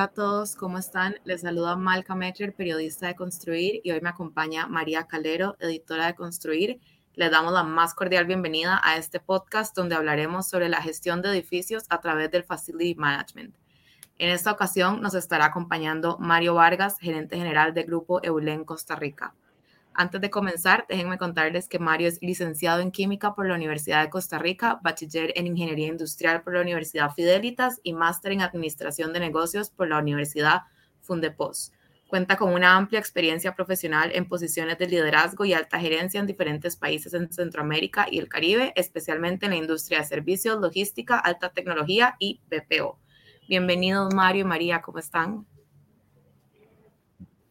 Hola a todos, ¿cómo están? Les saluda Malca Mecher, periodista de Construir, y hoy me acompaña María Calero, editora de Construir. Les damos la más cordial bienvenida a este podcast donde hablaremos sobre la gestión de edificios a través del Facility Management. En esta ocasión nos estará acompañando Mario Vargas, gerente general del Grupo Eulen Costa Rica. Antes de comenzar, déjenme contarles que Mario es licenciado en Química por la Universidad de Costa Rica, bachiller en Ingeniería Industrial por la Universidad Fidelitas y máster en Administración de Negocios por la Universidad Fundepos. Cuenta con una amplia experiencia profesional en posiciones de liderazgo y alta gerencia en diferentes países en Centroamérica y el Caribe, especialmente en la industria de servicios, logística, alta tecnología y BPO. Bienvenidos Mario y María, ¿cómo están?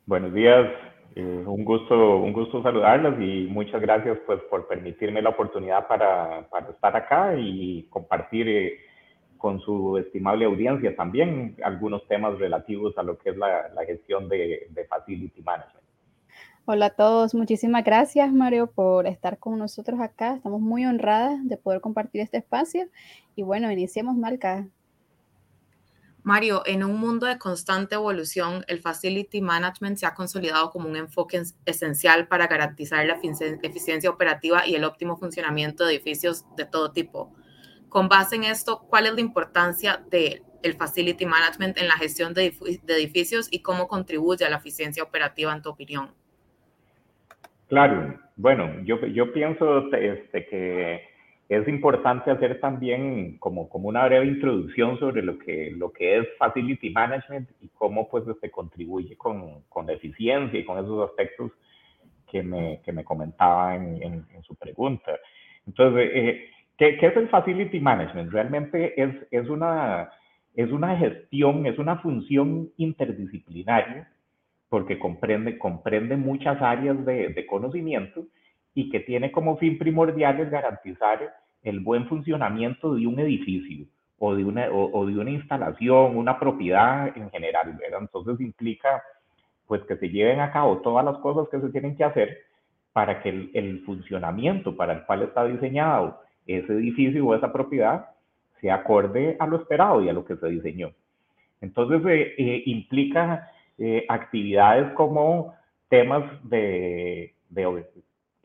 Buenos días, eh, un gusto, un gusto saludarlos y muchas gracias pues por permitirme la oportunidad para, para estar acá y compartir eh, con su estimable audiencia también algunos temas relativos a lo que es la, la gestión de, de, Facility Management. Hola a todos, muchísimas gracias Mario por estar con nosotros acá. Estamos muy honradas de poder compartir este espacio y bueno, iniciemos Marca. Mario, en un mundo de constante evolución, el Facility Management se ha consolidado como un enfoque esencial para garantizar la eficiencia operativa y el óptimo funcionamiento de edificios de todo tipo. Con base en esto, ¿cuál es la importancia del Facility Management en la gestión de, edificios y cómo contribuye a la eficiencia operativa en tu opinión? Claro, bueno, yo, pienso este, que es importante hacer también como, como una breve introducción sobre lo que, lo que es Facility Management y cómo pues se contribuye con, con eficiencia y con esos aspectos que me, que me comentaba en, en, su pregunta. Entonces, eh, ¿qué, ¿qué, es el Facility Management? Realmente es, es, una, es una gestión, es una función interdisciplinaria porque comprende, comprende muchas áreas de, de conocimiento y que tiene como fin primordial es garantizar el buen funcionamiento de un edificio o de una, o, de una instalación, una propiedad en general, ¿verdad? Entonces implica pues que se lleven a cabo todas las cosas que se tienen que hacer para que el, funcionamiento para el cual está diseñado ese edificio o esa propiedad se acorde a lo esperado y a lo que se diseñó. Entonces eh, eh, implica eh, actividades como temas de, de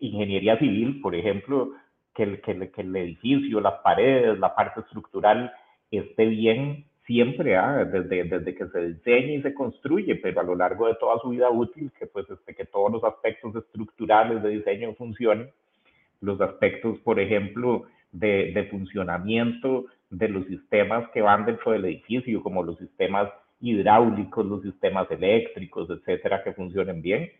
ingeniería civil, por ejemplo, que el, que, el, que el edificio, las paredes, la parte estructural esté bien siempre, ¿ah? desde, desde que se diseña y se construye, pero a lo largo de toda su vida útil, que, pues, este, que todos los aspectos estructurales de diseño funcionen, los aspectos, por ejemplo, de, de funcionamiento de los sistemas que van dentro del edificio, como los sistemas hidráulicos, los sistemas eléctricos, etcétera, que funcionen bien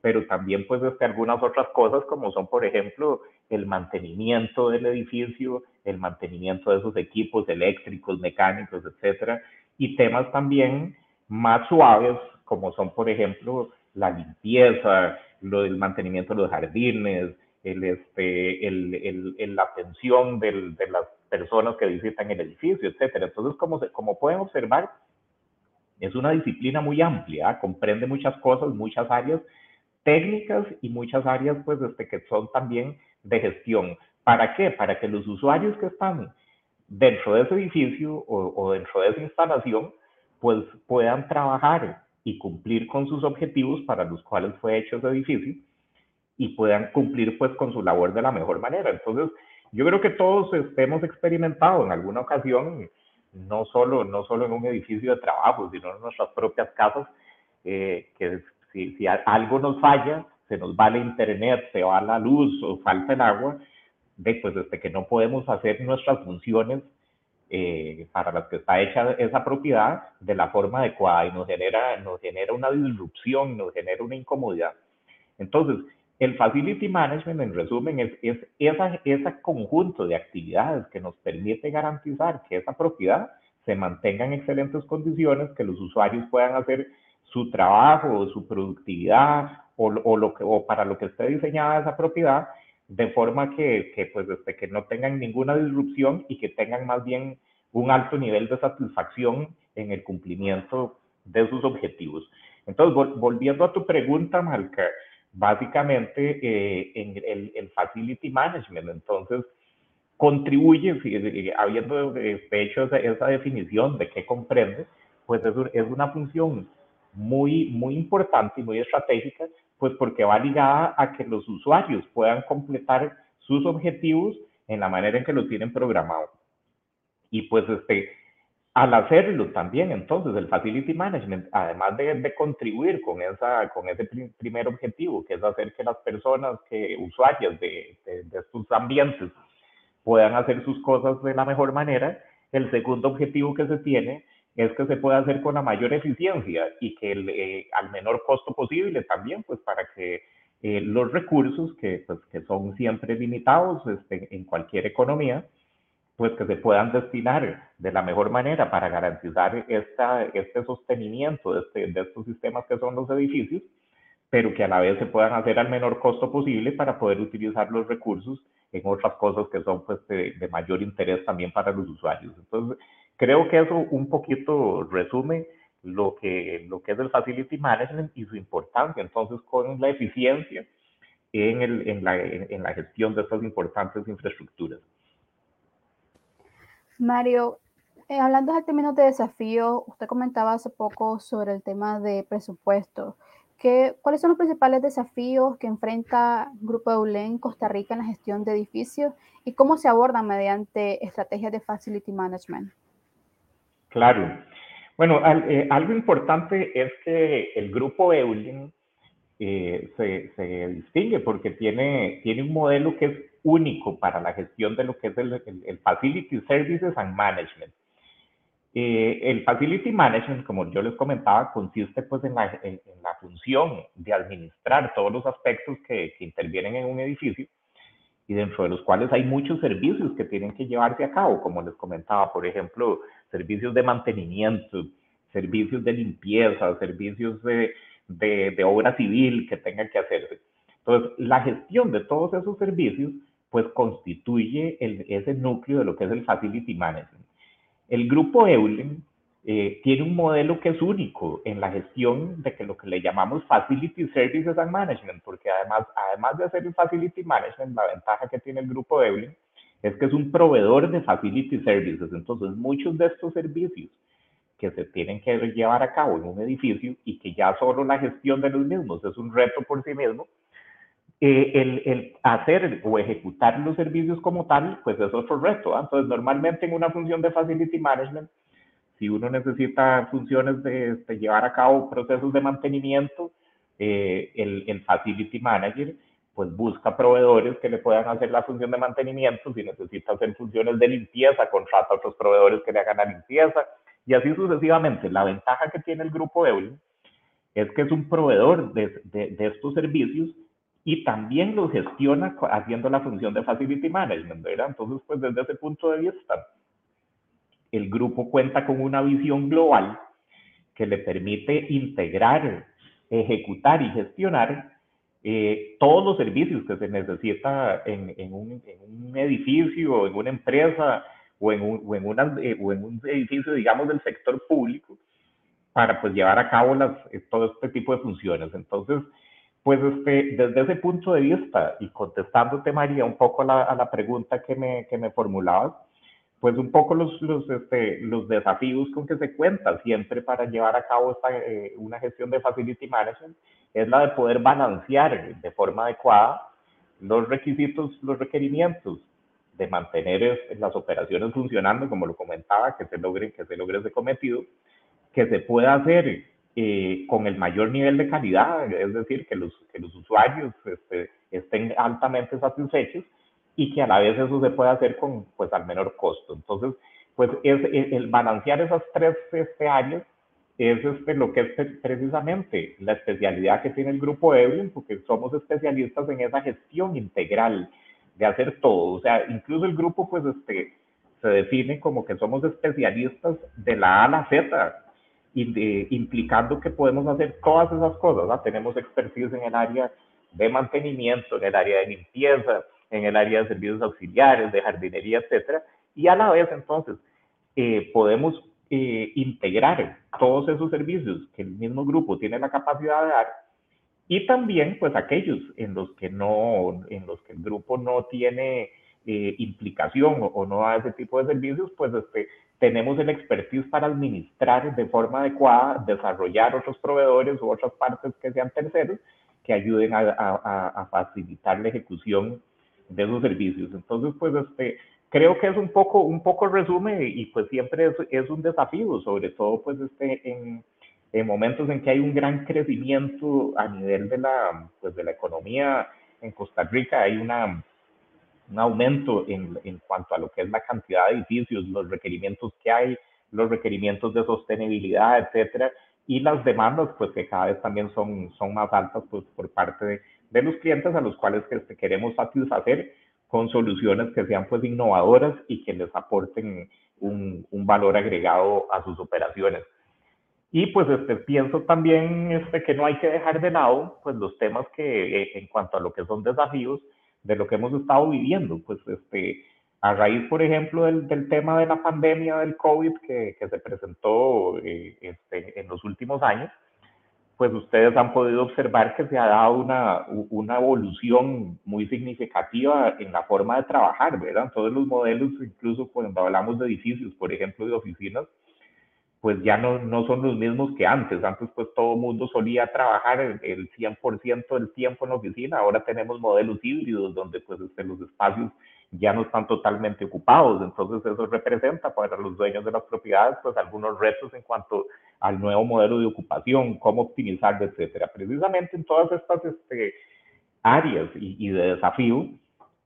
pero también pues este, algunas otras cosas como son, por ejemplo, el mantenimiento del edificio, el mantenimiento de esos equipos eléctricos, mecánicos, etcétera, y temas también más suaves como son, por ejemplo, la limpieza, lo del mantenimiento de los jardines, el, este, el, el, la atención del, de las personas que visitan el edificio, etcétera. Entonces, como, como pueden observar, es una disciplina muy amplia, comprende muchas cosas, muchas áreas técnicas y muchas áreas pues este, que son también de gestión. ¿Para qué? Para que los usuarios que están dentro de ese edificio o, o dentro de esa instalación pues puedan trabajar y cumplir con sus objetivos para los cuales fue hecho ese edificio y puedan cumplir pues con su labor de la mejor manera. Entonces, yo creo que todos hemos experimentado en alguna ocasión, no solo, no solo en un edificio de trabajo, sino en nuestras propias casas, eh, que si, algo nos falla, se nos va la internet, se va la luz o falta el agua, pues desde que no podemos hacer nuestras funciones eh, para las que está hecha esa propiedad de la forma adecuada y nos genera, nos genera una disrupción, nos genera una incomodidad. Entonces, el Facility Management, en resumen, es, es esa, ese conjunto de actividades que nos permite garantizar que esa propiedad se mantenga en excelentes condiciones, que los usuarios puedan hacer su trabajo o su productividad o, o, lo que, o para lo que esté diseñada esa propiedad, de forma que, que, pues, este, que no tengan ninguna disrupción y que tengan más bien un alto nivel de satisfacción en el cumplimiento de sus objetivos. Entonces, volviendo a tu pregunta, Malca, básicamente eh, en el, el, Facility Management, entonces, contribuye, habiendo hecho esa, esa definición de qué comprende, pues es, es una función muy, muy importante y muy estratégica, pues porque va ligada a que los usuarios puedan completar sus objetivos en la manera en que lo tienen programado. Y pues este, al hacerlo también, entonces, el Facility Management, además de, contribuir con, esa, con ese primer objetivo, que es hacer que las personas, que usuarias de, de, estos ambientes puedan hacer sus cosas de la mejor manera, el segundo objetivo que se tiene es que se pueda hacer con la mayor eficiencia y que eh, al menor costo posible también, pues para que eh, los recursos que, pues, que son siempre limitados este, en cualquier economía, pues que se puedan destinar de la mejor manera para garantizar esta, este sostenimiento de, este, de estos sistemas que son los edificios, pero que a la vez se puedan hacer al menor costo posible para poder utilizar los recursos en otras cosas que son pues de, de mayor interés también para los usuarios. Entonces, creo que eso un poquito resume lo que, lo que es el Facility Management y su importancia entonces con la eficiencia en, el, en, la, en la gestión de estas importantes infraestructuras. Mario, eh, hablando del términos de desafío, usted comentaba hace poco sobre el tema de presupuesto. ¿Qué, ¿Cuáles son los principales desafíos que enfrenta Grupo Eulen en Costa Rica en la gestión de edificios y cómo se abordan mediante estrategias de facility management? Claro. Bueno, eh, algo importante es que el Grupo Eulen eh, se, distingue porque tiene, tiene un modelo que es único para la gestión de lo que es el, Facility Services and Management. Eh, el Facility Management, como yo les comentaba, consiste pues en la, función de administrar todos los aspectos que, intervienen en un edificio y dentro de los cuales hay muchos servicios que tienen que llevarse a cabo, como les comentaba, por ejemplo, servicios de mantenimiento, servicios de limpieza, servicios de, de, de obra civil que tengan que hacerse. Entonces, la gestión de todos esos servicios pues constituye el, ese núcleo de lo que es el Facility Management. El grupo Eulen eh, tiene un modelo que es único en la gestión de que lo que le llamamos Facility Services and Management, porque además, además de hacer el Facility Management, la ventaja que tiene el grupo Eulen es que es un proveedor de Facility Services. Entonces, muchos de estos servicios que se tienen que llevar a cabo en un edificio y que ya solo la gestión de los mismos es un reto por sí mismo, eh, el, el, hacer o ejecutar los servicios como tal, pues es otro reto. ¿ah? Entonces, normalmente en una función de Facility Management, si uno necesita funciones de, llevar a cabo procesos de mantenimiento, eh, el, el, Facility Manager pues busca proveedores que le puedan hacer la función de mantenimiento. Si necesita hacer funciones de limpieza, contrata a otros proveedores que le hagan la limpieza y así sucesivamente. La ventaja que tiene el grupo Eulin es que es un proveedor de, de, estos servicios y también lo gestiona haciendo la función de Facility Management, ¿verdad? Entonces, pues desde ese punto de vista, el grupo cuenta con una visión global que le permite integrar, ejecutar y gestionar eh, todos los servicios que se necesita en, en, un, en un, edificio, en una empresa o en un, o en, una, eh, o en un edificio, digamos, del sector público para pues llevar a cabo las, todo este tipo de funciones. Entonces, pues este, desde ese punto de vista y contestándote, María, un poco la, a la pregunta que me, que me formulabas, pues un poco los, los, este, los desafíos con que se cuenta siempre para llevar a cabo esta, eh, una gestión de facility management es la de poder balancear de forma adecuada los requisitos, los requerimientos de mantener las operaciones funcionando, como lo comentaba, que se logre, que se logre ese cometido, que se pueda hacer eh, con el mayor nivel de calidad, es decir, que los, que los usuarios este, estén altamente satisfechos y que a la vez eso se pueda hacer con, pues, al menor costo. Entonces, pues es, el balancear esas tres este, áreas es este, lo que es precisamente la especialidad que tiene el grupo Evelyn, porque somos especialistas en esa gestión integral de hacer todo. O sea, incluso el grupo pues este, se define como que somos especialistas de la A a la Z implicando que podemos hacer todas esas cosas. Tenemos expertise en el área de mantenimiento, en el área de limpieza, en el área de servicios auxiliares, de jardinería, etcétera, y a la vez entonces eh, podemos eh, integrar todos esos servicios que el mismo grupo tiene la capacidad de dar y también pues aquellos en los que no, en los que el grupo no tiene eh, implicación o, no da ese tipo de servicios, pues este, tenemos el expertise para administrar de forma adecuada, desarrollar otros proveedores u otras partes que sean terceros que ayuden a, facilitar la ejecución de esos servicios. Entonces, pues, este, creo que es un poco, un poco resumen y pues siempre es, es un desafío, sobre todo pues este, en, en, momentos en que hay un gran crecimiento a nivel de la, pues, de la economía en Costa Rica, hay una, un aumento en, en cuanto a lo que es la cantidad de edificios, los requerimientos que hay, los requerimientos de sostenibilidad, etcétera, y las demandas, pues que cada vez también son, son más altas pues, por parte de, de los clientes a los cuales este, queremos satisfacer con soluciones que sean pues innovadoras y que les aporten un, un valor agregado a sus operaciones. Y pues este, pienso también este, que no hay que dejar de lado pues los temas que eh, en cuanto a lo que son desafíos de lo que hemos estado viviendo, pues este, a raíz, por ejemplo, del, del, tema de la pandemia del COVID que, que se presentó eh, este, en los últimos años, pues ustedes han podido observar que se ha dado una, una evolución muy significativa en la forma de trabajar, ¿verdad? Todos los modelos, incluso cuando hablamos de edificios, por ejemplo, de oficinas, pues ya no, no son los mismos que antes. Antes pues todo mundo solía trabajar el, el 100% del tiempo en la oficina. Ahora tenemos modelos híbridos donde pues este, los espacios ya no están totalmente ocupados. Entonces eso representa para los dueños de las propiedades pues algunos retos en cuanto al nuevo modelo de ocupación, cómo optimizarlo, etcétera. Precisamente en todas estas este, áreas y, de desafío,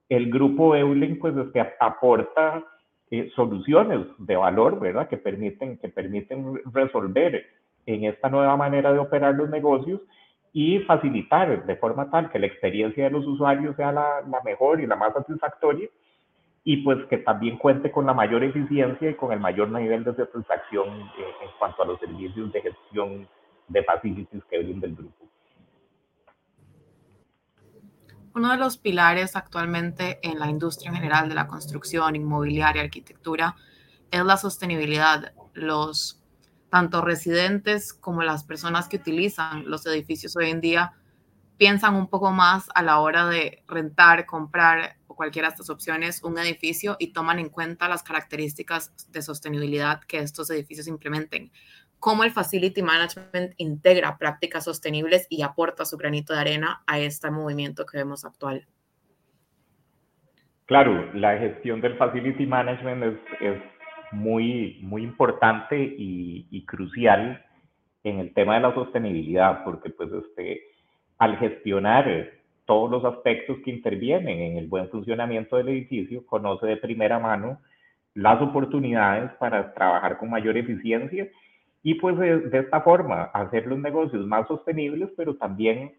el grupo Eulen pues este, aporta eh, soluciones de valor, ¿verdad? Que permiten, que permiten resolver en esta nueva manera de operar los negocios y facilitar de forma tal que la experiencia de los usuarios sea la, mejor y la más satisfactoria y pues que también cuente con la mayor eficiencia y con el mayor nivel de satisfacción eh, en cuanto a los servicios de gestión de facilities que brinda el grupo. Uno de los pilares actualmente en la industria en general de la construcción, inmobiliaria, arquitectura, es la sostenibilidad. Los tanto residentes como las personas que utilizan los edificios hoy en día piensan un poco más a la hora de rentar, comprar o cualquiera de estas opciones un edificio y toman en cuenta las características de sostenibilidad que estos edificios implementen. Cómo el Facility Management integra prácticas sostenibles y aporta su granito de arena a este movimiento que vemos actual. Claro, la gestión del Facility Management es, es muy, muy importante y, crucial en el tema de la sostenibilidad, porque pues este, al gestionar todos los aspectos que intervienen en el buen funcionamiento del edificio, conoce de primera mano las oportunidades para trabajar con mayor eficiencia y pues de, esta forma hacer los negocios más sostenibles, pero también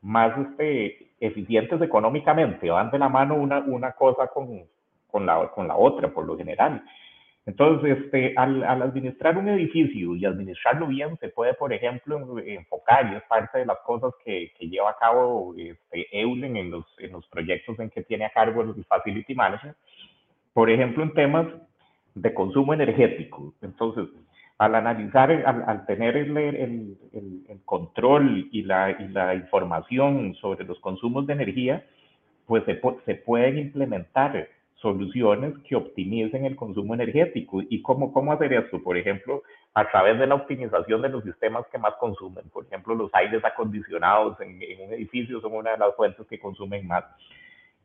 más este, eficientes económicamente. Van de la mano una, una cosa con, con, la, con la otra, por lo general. Entonces, este, al, administrar un edificio y administrarlo bien, se puede, por ejemplo, enfocar, y es parte de las cosas que, lleva a cabo este, Eulen en los, en los proyectos en que tiene a cargo el Facility Management, por ejemplo, en temas de consumo energético. Entonces, al analizar, al, tener el, el, el, control y la, y la información sobre los consumos de energía, pues se, se pueden implementar soluciones que optimicen el consumo energético. ¿Y cómo, cómo hacer esto? Por ejemplo, a través de la optimización de los sistemas que más consumen. Por ejemplo, los aires acondicionados en, un edificio son una de las fuentes que consumen más.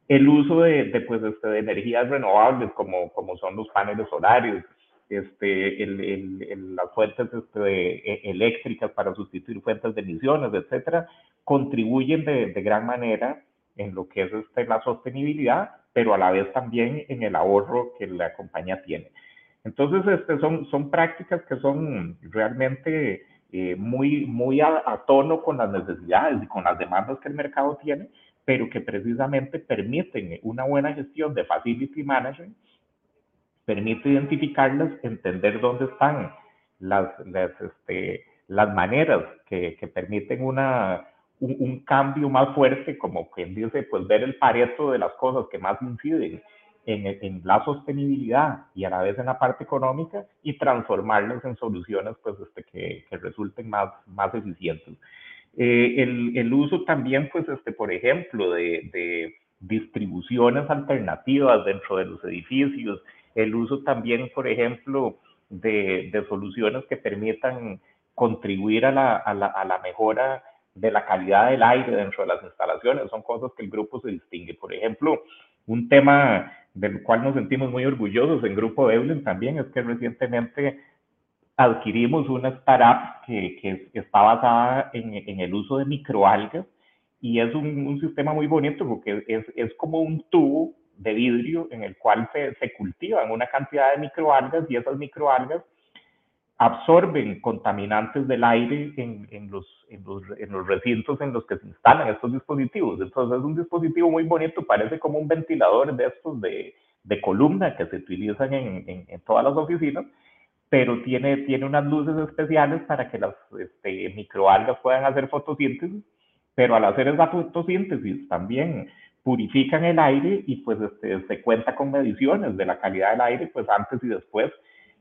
El uso de, de, pues, este, de energías renovables como, como son los paneles solares, este, el, el, las fuentes este, e, eléctricas para sustituir fuentes de emisiones, etcétera, contribuyen de, de gran manera en lo que es este, la sostenibilidad pero a la vez también en el ahorro que la compañía tiene. Entonces, este, son, son prácticas que son realmente eh, muy, muy a, tono con las necesidades y con las demandas que el mercado tiene, pero que precisamente permiten una buena gestión de facility management, permite identificarlas, entender dónde están las, las, este, las maneras que, que permiten una, un, cambio más fuerte, como quien dice, pues ver el pareto de las cosas que más inciden en, en, la sostenibilidad y a la vez en la parte económica y transformarlas en soluciones pues, este, que, que resulten más, más eficientes. Eh, el, el, uso también, pues, este, por ejemplo, de, de distribuciones alternativas dentro de los edificios, el uso también, por ejemplo, de, de soluciones que permitan contribuir a la, a, la, a la, mejora de la calidad del aire dentro de las instalaciones. Son cosas que el grupo se distingue. Por ejemplo, un tema del cual nos sentimos muy orgullosos en Grupo Evelyn también es que recientemente adquirimos una startup que, que está basada en, el uso de microalgas y es un, un sistema muy bonito porque es, es, como un tubo de vidrio en el cual se, se cultivan una cantidad de microalgas y esas microalgas absorben contaminantes del aire en, en, los, en, los, en, los, recintos en los que se instalan estos dispositivos. Entonces es un dispositivo muy bonito, parece como un ventilador de estos de, de columna que se utilizan en, todas las oficinas, pero tiene, tiene unas luces especiales para que las este, microalgas puedan hacer fotosíntesis, pero al hacer esa fotosíntesis también purifican el aire y pues este, se cuenta con mediciones de la calidad del aire pues antes y después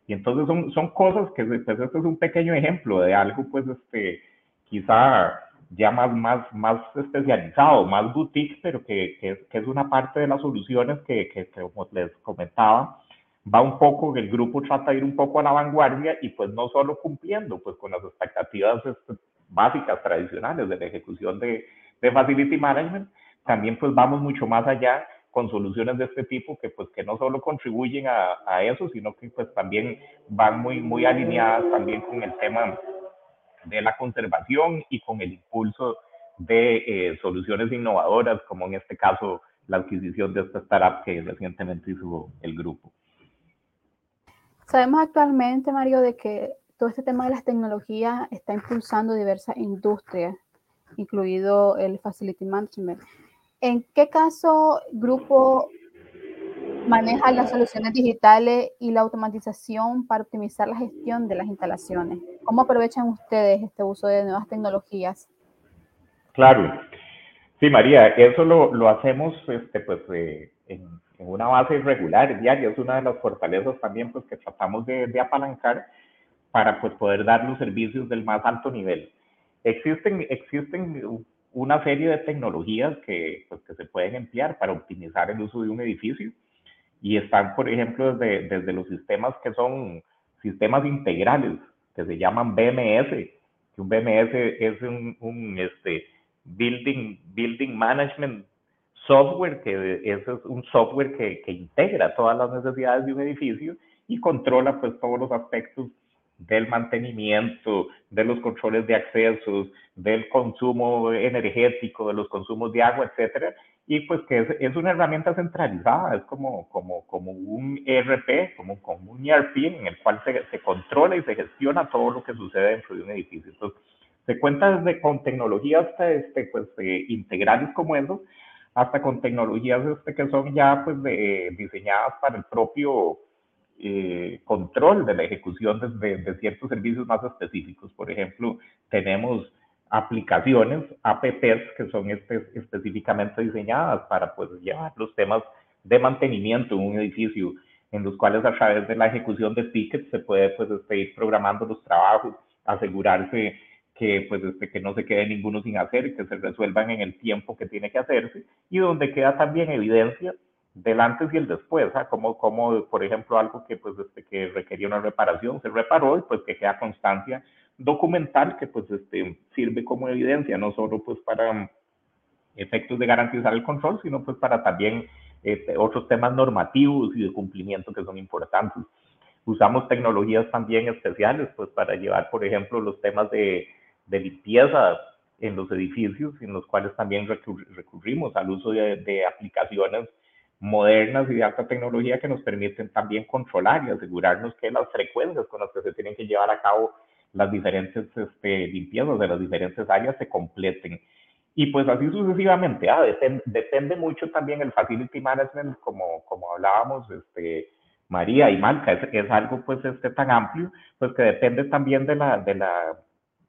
y entonces son, son cosas que, pues este es un pequeño ejemplo de algo, pues, este, quizá ya más, más, más especializado, más boutique, pero que, que, que es una parte de las soluciones que, que, como les comentaba, va un poco, el grupo trata de ir un poco a la vanguardia y pues no solo cumpliendo pues con las expectativas este, básicas, tradicionales de la ejecución de, de Facility Management, también pues vamos mucho más allá con soluciones de este tipo que pues que no solo contribuyen a, a, eso, sino que pues también van muy, muy alineadas también con el tema de la conservación y con el impulso de eh, soluciones innovadoras, como en este caso la adquisición de esta startup que recientemente hizo el grupo. Sabemos actualmente, Mario, de que todo este tema de las tecnologías está impulsando diversas industrias, incluido el Facility Management. ¿En qué caso Grupo maneja las soluciones digitales y la automatización para optimizar la gestión de las instalaciones? ¿Cómo aprovechan ustedes este uso de nuevas tecnologías? Claro. Sí, María, eso lo, lo hacemos este, pues, eh, en, en, una base regular, diaria. Es una de las fortalezas también pues, que tratamos de, de apalancar para pues, poder dar los servicios del más alto nivel. Existen, existen una serie de tecnologías que, pues, que se pueden emplear para optimizar el uso de un edificio y están, por ejemplo, desde, desde los sistemas que son sistemas integrales, que se llaman BMS, que un BMS es un, un este, building, building Management Software, que es un software que, que integra todas las necesidades de un edificio y controla pues todos los aspectos del mantenimiento, de los controles de accesos, del consumo energético, de los consumos de agua, etcétera, y pues que es, es, una herramienta centralizada, es como, como, como un ERP, como, como un ERP en el cual se, se, controla y se gestiona todo lo que sucede dentro de un edificio. Entonces, se cuenta desde con tecnologías este, pues, eh, integrales como eso, hasta con tecnologías este, que son ya pues, de, diseñadas para el propio eh, control de la ejecución de, de, ciertos servicios más específicos. Por ejemplo, tenemos aplicaciones, APPs, que son específicamente diseñadas para pues, llevar los temas de mantenimiento en un edificio, en los cuales a través de la ejecución de tickets se puede pues, este, ir programando los trabajos, asegurarse que, pues, este, que no se quede ninguno sin hacer, que se resuelvan en el tiempo que tiene que hacerse, y donde queda también evidencia del antes y el después, ¿ah? como, como por ejemplo algo que pues este, que requería una reparación se reparó y pues que queda constancia documental que pues este, sirve como evidencia, no solo pues para efectos de garantizar el control, sino pues para también este, otros temas normativos y de cumplimiento que son importantes. Usamos tecnologías también especiales pues para llevar, por ejemplo, los temas de, de limpieza en los edificios, en los cuales también recurrimos al uso de, de aplicaciones modernas y de alta tecnología que nos permiten también controlar y asegurarnos que las frecuencias con las que se tienen que llevar a cabo las diferentes este, limpiezas de las diferentes áreas se completen. Y pues así sucesivamente, ah, depende, depende mucho también el facility management, como, como hablábamos, este, María y Malca, es, es, algo pues este tan amplio, pues que depende también de la, de la,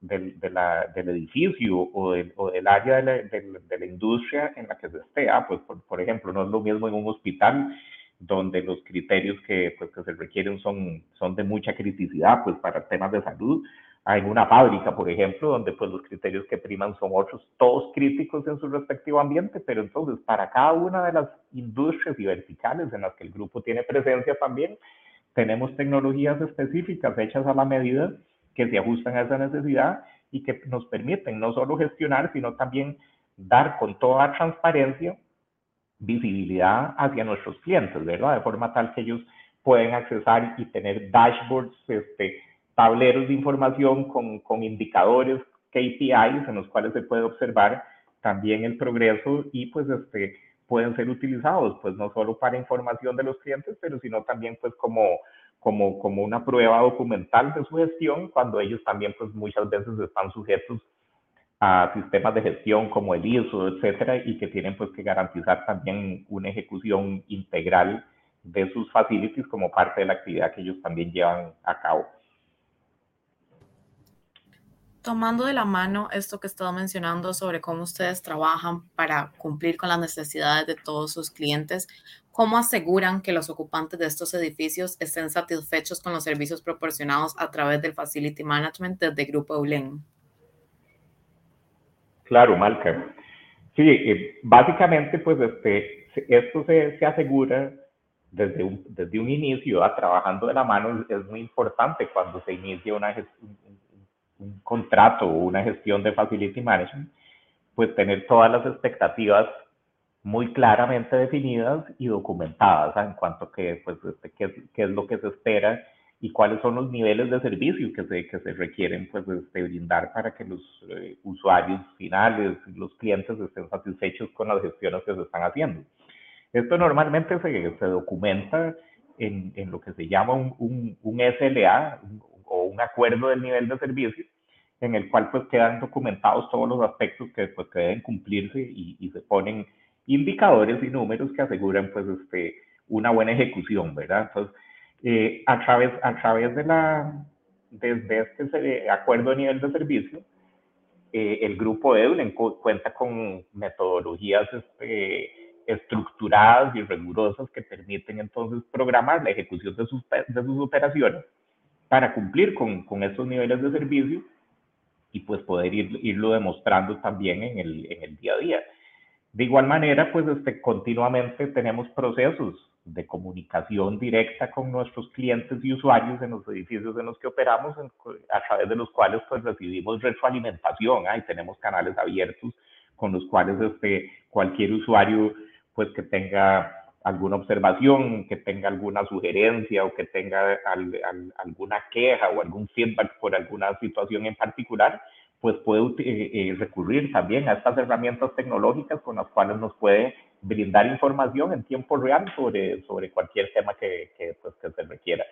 del, del edificio o del, o del área de la, de, la, industria en la que se esté. Pues, por, por, ejemplo, no es lo mismo en un hospital donde los criterios que, pues, que se requieren son, son de mucha criticidad pues, para temas de salud. En una fábrica, por ejemplo, donde pues, los criterios que priman son otros, todos críticos en su respectivo ambiente, pero entonces para cada una de las industrias y verticales en las que el grupo tiene presencia también, tenemos tecnologías específicas hechas a la medida que se ajustan a esa necesidad y que nos permiten no solo gestionar, sino también dar con toda transparencia visibilidad hacia nuestros clientes, ¿verdad? De forma tal que ellos pueden accesar y tener dashboards, este, tableros de información con, con indicadores, KPIs en los cuales se puede observar también el progreso y pues este, pueden ser utilizados, pues no solo para información de los clientes, pero sino también pues como, como, como una prueba documental de su gestión, cuando ellos también pues muchas veces están sujetos a sistemas de gestión como el ISO, etcétera, y que tienen pues que garantizar también una ejecución integral de sus facilities como parte de la actividad que ellos también llevan a cabo. Tomando de la mano esto que estaba mencionando sobre cómo ustedes trabajan para cumplir con las necesidades de todos sus clientes, ¿cómo aseguran que los ocupantes de estos edificios estén satisfechos con los servicios proporcionados a través del Facility Management desde Grupo Eulen? Claro, Malcolm. Sí, eh, básicamente, pues este, esto se, se asegura desde un, desde un inicio, a trabajando de la mano, es muy importante cuando se inicia una un, un contrato o una gestión de facility management, pues tener todas las expectativas muy claramente definidas y documentadas en cuanto a que, pues, este, qué, qué, es lo que se espera y cuáles son los niveles de servicio que se, que se requieren pues, este, brindar para que los eh, usuarios finales, los clientes estén satisfechos con las gestiones que se están haciendo. Esto normalmente se, se documenta en, en, lo que se llama un, un, un SLA o un acuerdo del nivel de servicio, en el cual pues quedan documentados todos los aspectos que, pues, que deben cumplirse y, y, se ponen indicadores y números que aseguran pues este, una buena ejecución, ¿verdad? Entonces, eh, a, través, a través de la, desde este acuerdo de nivel de servicio, eh, el grupo EDULEN cuenta con metodologías este, estructuradas y rigurosas que permiten entonces programar la ejecución de sus, de sus operaciones para cumplir con, con estos niveles de servicio y pues poder ir, irlo demostrando también en el, en el día a día. De igual manera, pues este, continuamente tenemos procesos de comunicación directa con nuestros clientes y usuarios en los edificios en los que operamos, a través de los cuales pues recibimos retroalimentación ¿ah? y tenemos canales abiertos con los cuales este, cualquier usuario pues que tenga alguna observación, que tenga alguna sugerencia o que tenga alguna queja o algún feedback por alguna situación en particular, pues puede eh, eh, recurrir también a estas herramientas tecnológicas con las cuales nos puede brindar información en tiempo real sobre, sobre cualquier tema que, que, pues, que se requiera.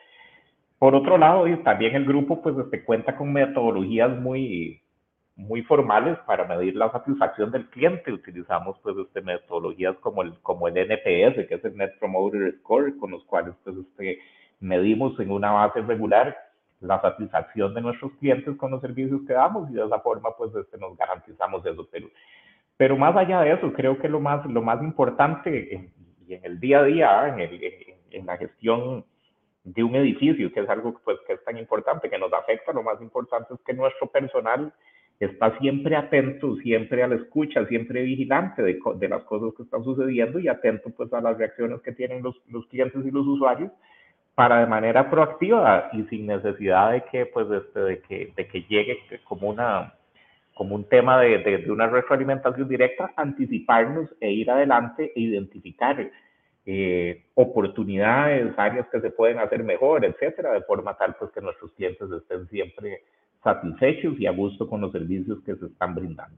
Por otro lado, también el grupo pues este, cuenta con metodologías muy, muy formales para medir la satisfacción del cliente. Utilizamos pues este, metodologías como el, como el NPS, que es el Net Promoter Score, con los cuales pues este, medimos en una base regular la satisfacción de nuestros clientes con los servicios que damos y de esa forma pues este, nos garantizamos eso. Pero, pero más allá de eso, creo que lo más, lo más importante en, en el día a día, en, el, en la gestión de un edificio, que es algo pues, que es tan importante, que nos afecta, lo más importante es que nuestro personal está siempre atento, siempre a la escucha, siempre vigilante de, de, las cosas que están sucediendo y atento pues a las reacciones que tienen los, los, clientes y los usuarios para de manera proactiva y sin necesidad de que pues este, de que, de que llegue como una como un tema de, de, de, una retroalimentación directa, anticiparnos e ir adelante e identificar eh, oportunidades, áreas que se pueden hacer mejor, etcétera, de forma tal pues que nuestros clientes estén siempre satisfechos y a gusto con los servicios que se están brindando.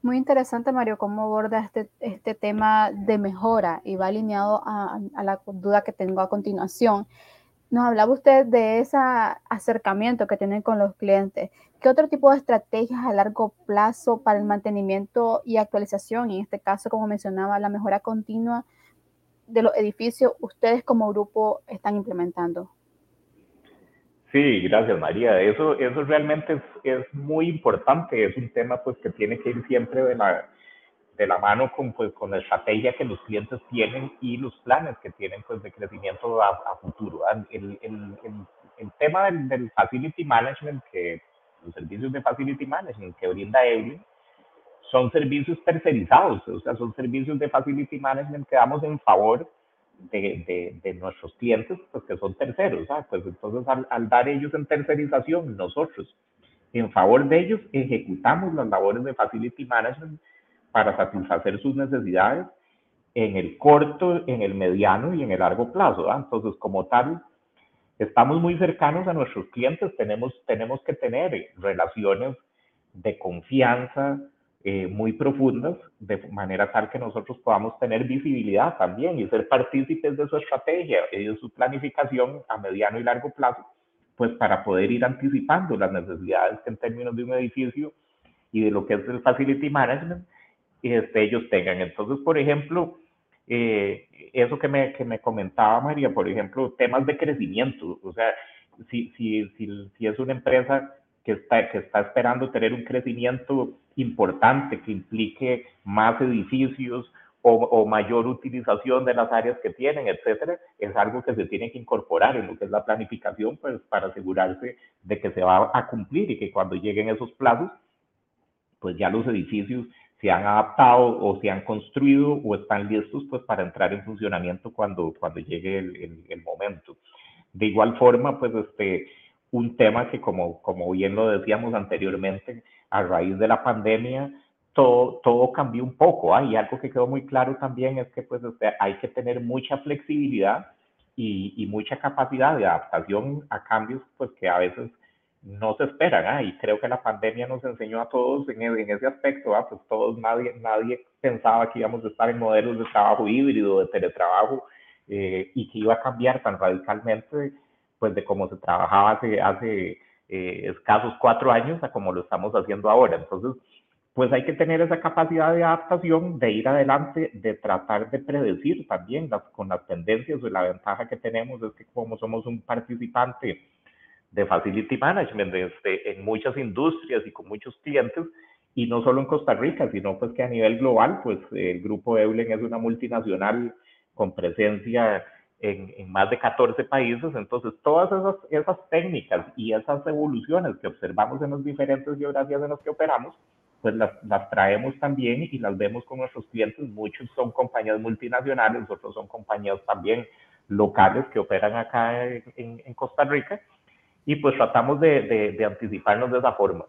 Muy interesante, Mario, cómo aborda este, este tema de mejora y va alineado a, la duda que tengo a continuación. Nos hablaba usted de ese acercamiento que tienen con los clientes. ¿Qué otro tipo de estrategias a largo plazo para el mantenimiento y actualización, en este caso, como mencionaba, la mejora continua de los edificios, ustedes como grupo están implementando? Sí, gracias María. Eso, eso realmente es, es, muy importante. Es un tema pues que tiene que ir siempre de la, de la mano con, pues, con la estrategia que los clientes tienen y los planes que tienen pues, de crecimiento a, a futuro. El, el, el, el, tema del, del, facility management, que los servicios de facility management que brinda Evelyn, son servicios tercerizados, o sea, son servicios de facility management que damos en favor de, de, nuestros clientes, pues que son terceros, ¿ah? pues entonces al, al, dar ellos en tercerización, nosotros en favor de ellos ejecutamos las labores de facility management para satisfacer sus necesidades en el corto, en el mediano y en el largo plazo. ¿ah? Entonces, como tal, estamos muy cercanos a nuestros clientes, tenemos, tenemos que tener relaciones de confianza, eh, muy profundas, de manera tal que nosotros podamos tener visibilidad también y ser partícipes de su estrategia y de su planificación a mediano y largo plazo, pues para poder ir anticipando las necesidades que en términos de un edificio y de lo que es el facility management, este, ellos tengan. Entonces, por ejemplo, eh, eso que me, que me comentaba María, por ejemplo, temas de crecimiento, o sea, si, si, si, si es una empresa que está, que está esperando tener un crecimiento importante que implique más edificios o, mayor utilización de las áreas que tienen, etcétera, es algo que se tiene que incorporar en lo que es la planificación, pues para asegurarse de que se va a cumplir y que cuando lleguen esos plazos, pues ya los edificios se han adaptado o se han construido o están listos pues para entrar en funcionamiento cuando, cuando llegue el, el, el momento. De igual forma, pues este, un tema que como, como bien lo decíamos anteriormente, a raíz de la pandemia, todo, todo cambió un poco. ¿ah? Y algo que quedó muy claro también es que pues, hay que tener mucha flexibilidad y, mucha capacidad de adaptación a cambios pues, que a veces no se esperan. ¿ah? Y creo que la pandemia nos enseñó a todos en, en ese aspecto. ¿ah? Pues todos, nadie, nadie pensaba que íbamos a estar en modelos de trabajo híbrido, de teletrabajo, eh, y que iba a cambiar tan radicalmente pues de cómo se trabajaba hace, hace eh, escasos cuatro años a como lo estamos haciendo ahora. Entonces, pues hay que tener esa capacidad de adaptación, de ir adelante, de tratar de predecir también las, con las tendencias o la ventaja que tenemos es que como somos un participante de Facility Management este, en muchas industrias y con muchos clientes, y no solo en Costa Rica, sino pues que a nivel global, pues el grupo Eulen es una multinacional con presencia en, más de 14 países. Entonces, todas esas, esas técnicas y esas evoluciones que observamos en las diferentes geografías en las que operamos, pues las, las, traemos también y las vemos con nuestros clientes. Muchos son compañías multinacionales, otros son compañías también locales que operan acá en, en Costa Rica y pues tratamos de, de anticiparnos de esa forma.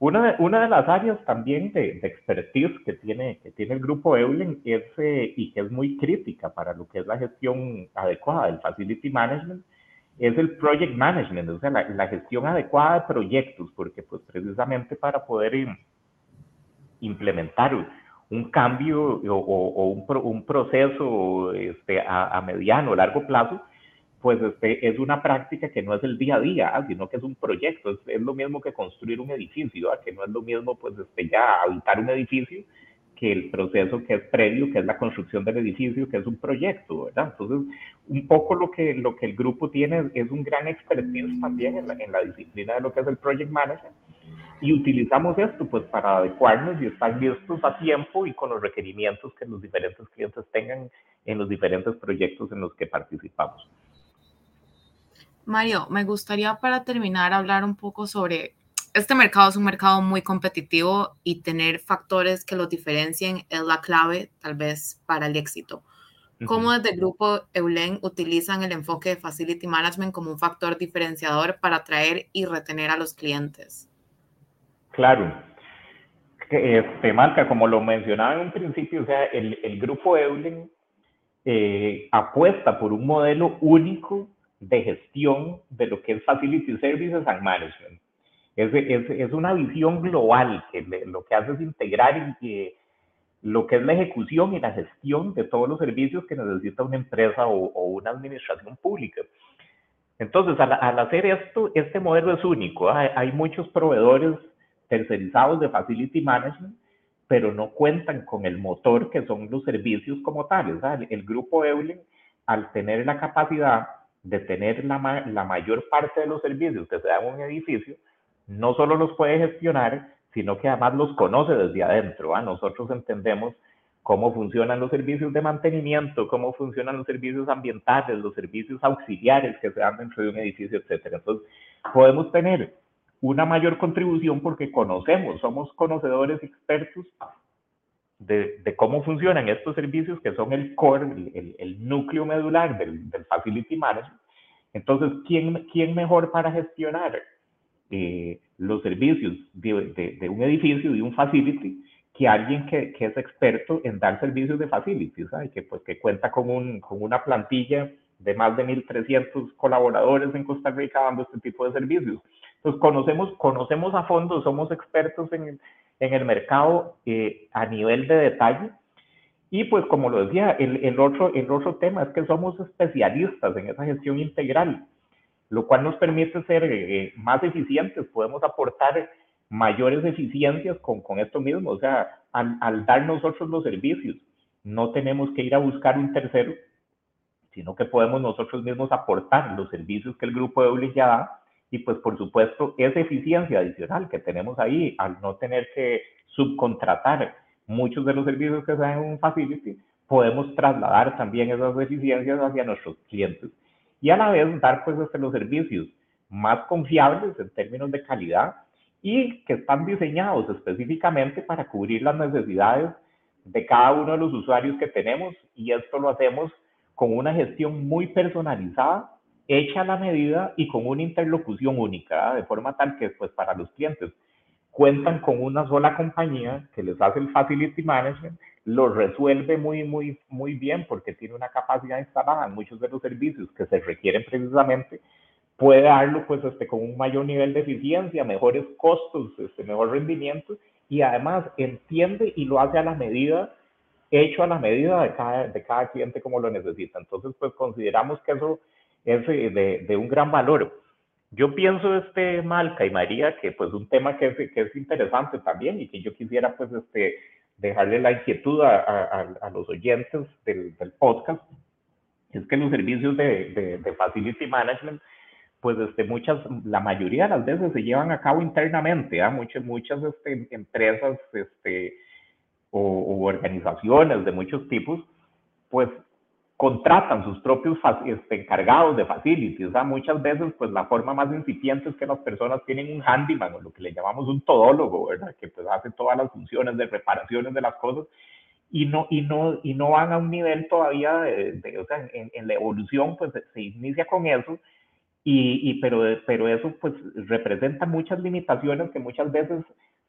Una de, una de las áreas también de, de, expertise que tiene, que tiene el grupo Eulen es, eh, y que es muy crítica para lo que es la gestión adecuada del Facility Management es el Project Management, o sea, la, la gestión adecuada de proyectos, porque pues precisamente para poder implementar un cambio o, o, o un, un, proceso este, a, a mediano o largo plazo, pues este, es una práctica que no es el día a día, ¿ah? sino que es un proyecto, es, lo mismo que construir un edificio, ¿ah? que no es lo mismo pues este, ya habitar un edificio que el proceso que es previo, que es la construcción del edificio, que es un proyecto, ¿verdad? Entonces, un poco lo que, lo que el grupo tiene es un gran expertise también en la, disciplina de lo que es el project management, y utilizamos esto pues para adecuarnos y estar listos a tiempo y con los requerimientos que los diferentes clientes tengan en los diferentes proyectos en los que participamos. Mario, me gustaría para terminar hablar un poco sobre este mercado es un mercado muy competitivo y tener factores que lo diferencien es la clave tal vez para el éxito. ¿Cómo desde el grupo Eulen utilizan el enfoque de Facility Management como un factor diferenciador para atraer y retener a los clientes? Claro. Este, Marca, como lo mencionaba en un principio, o sea, el, el grupo Eulen eh, apuesta por un modelo único de gestión de lo que es Facility Services and Management. Es, es, es una visión global que lo que hace es integrar lo que es la ejecución y la gestión de todos los servicios que necesita una empresa o, o una administración pública. Entonces, al, al, hacer esto, este modelo es único. Hay, hay muchos proveedores tercerizados de Facility Management, pero no cuentan con el motor que son los servicios como tales. El, el grupo Eulen, al tener la capacidad de tener la, la mayor parte de los servicios que se dan en un edificio, no solo los puede gestionar, sino que además los conoce desde adentro. ¿ah? Nosotros entendemos cómo funcionan los servicios de mantenimiento, cómo funcionan los servicios ambientales, los servicios auxiliares que se dan dentro de un edificio, etcétera. Entonces, podemos tener una mayor contribución porque conocemos, somos conocedores expertos de, cómo funcionan estos servicios que son el core, el, el núcleo medular del, del, Facility Management. Entonces, ¿quién, quién mejor para gestionar eh, los servicios de, de, un edificio, de un facility, que alguien que, que, es experto en dar servicios de facilities, ¿sabes? Que, pues, que cuenta con, un, con una plantilla de más de 1.300 colaboradores en Costa Rica dando este tipo de servicios. Entonces, conocemos, conocemos a fondo, somos expertos en, en el mercado eh, a nivel de detalle. Y pues como lo decía, el, el, otro, el otro tema es que somos especialistas en esa gestión integral, lo cual nos permite ser eh, más eficientes, podemos aportar mayores eficiencias con, con esto mismo, o sea, al, al, dar nosotros los servicios, no tenemos que ir a buscar un tercero, sino que podemos nosotros mismos aportar los servicios que el grupo de ya da y pues por supuesto esa eficiencia adicional que tenemos ahí al no tener que subcontratar muchos de los servicios que se dan en un facility, podemos trasladar también esas eficiencias hacia nuestros clientes y a la vez dar pues este, los servicios más confiables en términos de calidad y que están diseñados específicamente para cubrir las necesidades de cada uno de los usuarios que tenemos y esto lo hacemos con una gestión muy personalizada hecha la medida y con una interlocución única, de forma tal que pues para los clientes cuentan con una sola compañía que les hace el facility management, lo resuelve muy, muy, muy bien porque tiene una capacidad instalada en muchos de los servicios que se requieren precisamente, puede darlo pues este, con un mayor nivel de eficiencia, mejores costos, este, mejor rendimiento y además entiende y lo hace a la medida, hecho a la medida de cada, de cada cliente como lo necesita. Entonces pues consideramos que eso es de, de, un gran valor. Yo pienso, este, Malca y María, que pues un tema que es, que es interesante también y que yo quisiera pues este, dejarle la inquietud a, a, a los oyentes del, del, podcast, es que los servicios de, de, Facility Management, pues este, muchas, la mayoría de las veces se llevan a cabo internamente, ¿ah? muchas, muchas este, empresas este, o, o organizaciones de muchos tipos, pues contratan sus propios este, encargados de facilities. O sea, muchas veces, pues la forma más incipiente es que las personas tienen un handyman o lo que le llamamos un todólogo, ¿verdad? Que pues hace todas las funciones de reparaciones de las cosas y no, y no, y no van a un nivel todavía, de, o sea, en, en, la evolución, pues se inicia con eso, y, y, pero, pero eso pues representa muchas limitaciones que muchas veces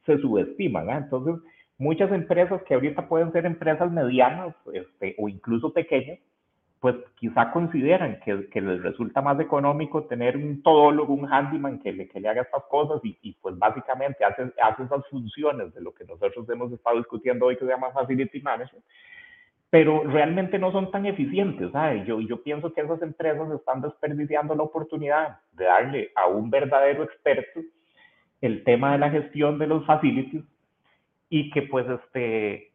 se subestiman. ¿eh? Entonces, muchas empresas que ahorita pueden ser empresas medianas este, o incluso pequeñas, pues quizá consideran que, que, les resulta más económico tener un todólogo, un handyman que le, que le haga estas cosas y, y pues básicamente hace, hace esas funciones de lo que nosotros hemos estado discutiendo hoy que se llama Facility Management, pero realmente no son tan eficientes. ¿sabes? Yo, yo pienso que esas empresas están desperdiciando la oportunidad de darle a un verdadero experto el tema de la gestión de los facilities y que pues este,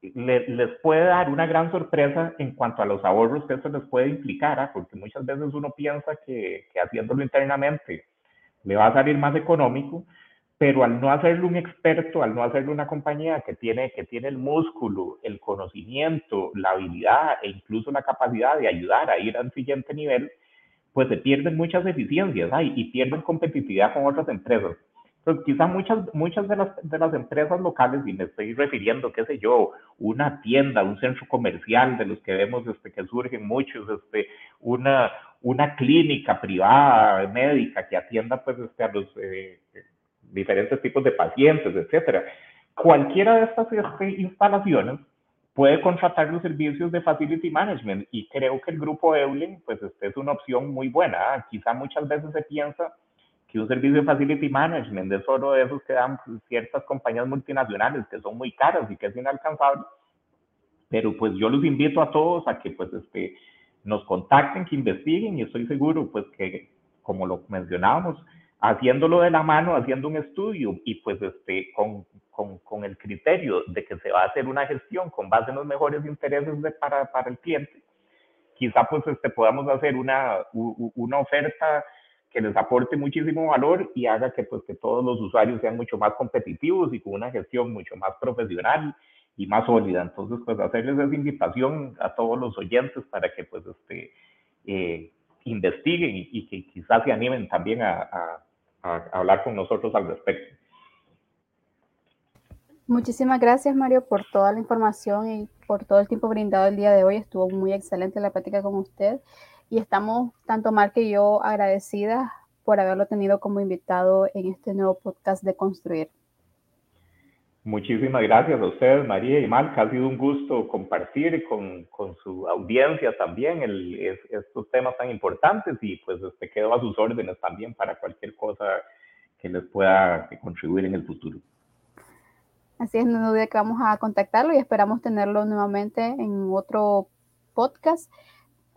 les puede dar una gran sorpresa en cuanto a los ahorros que eso les puede implicar, ¿ah? porque muchas veces uno piensa que, que, haciéndolo internamente le va a salir más económico, pero al no hacerlo un experto, al no hacerlo una compañía que tiene, que tiene el músculo, el conocimiento, la habilidad e incluso la capacidad de ayudar a ir al siguiente nivel, pues se pierden muchas eficiencias ¿ah? y pierden competitividad con otras empresas. Entonces, quizá muchas, muchas de, las, de las empresas locales, y me estoy refiriendo, qué sé yo, una tienda, un centro comercial de los que vemos este, que surgen muchos, este, una, una clínica privada, médica, que atienda pues, este, a los eh, diferentes tipos de pacientes, etcétera. Cualquiera de estas este, instalaciones puede contratar los servicios de Facility Management y creo que el grupo Eulen pues, este, es una opción muy buena. Quizá muchas veces se piensa que un servicio de facility management es solo de esos que dan ciertas compañías multinacionales que son muy caras y que es inalcanzable. Pero pues yo los invito a todos a que pues este, nos contacten, que investiguen y estoy seguro pues que como lo mencionábamos, haciéndolo de la mano, haciendo un estudio y pues este, con, con, con, el criterio de que se va a hacer una gestión con base en los mejores intereses de, para, para el cliente, quizá pues este, podamos hacer una, una oferta que les aporte muchísimo valor y haga que, pues, que todos los usuarios sean mucho más competitivos y con una gestión mucho más profesional y más sólida. Entonces, pues hacerles esa invitación a todos los oyentes para que pues este, eh, investiguen y, que quizás se animen también a, a, a, hablar con nosotros al respecto. Muchísimas gracias, Mario, por toda la información y por todo el tiempo brindado el día de hoy. Estuvo muy excelente la práctica con usted y estamos, tanto Mar que yo, agradecidas por haberlo tenido como invitado en este nuevo podcast de Construir. Muchísimas gracias a ustedes, María y Marca. Ha sido un gusto compartir con, con su audiencia también el, estos temas tan importantes y pues este, quedo a sus órdenes también para cualquier cosa que les pueda contribuir en el futuro. Así es, no dude que vamos a contactarlo y esperamos tenerlo nuevamente en otro podcast,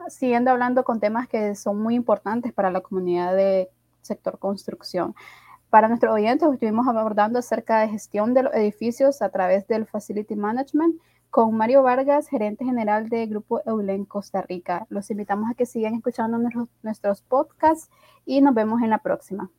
siguiendo hablando con temas que son muy importantes para la comunidad de sector construcción. Para nuestros oyentes, estuvimos abordando acerca de gestión de los edificios a través del Facility Management con Mario Vargas, gerente general de Grupo Eulen Costa Rica. Los invitamos a que sigan escuchando nuestros, nuestros podcasts y nos vemos en la próxima.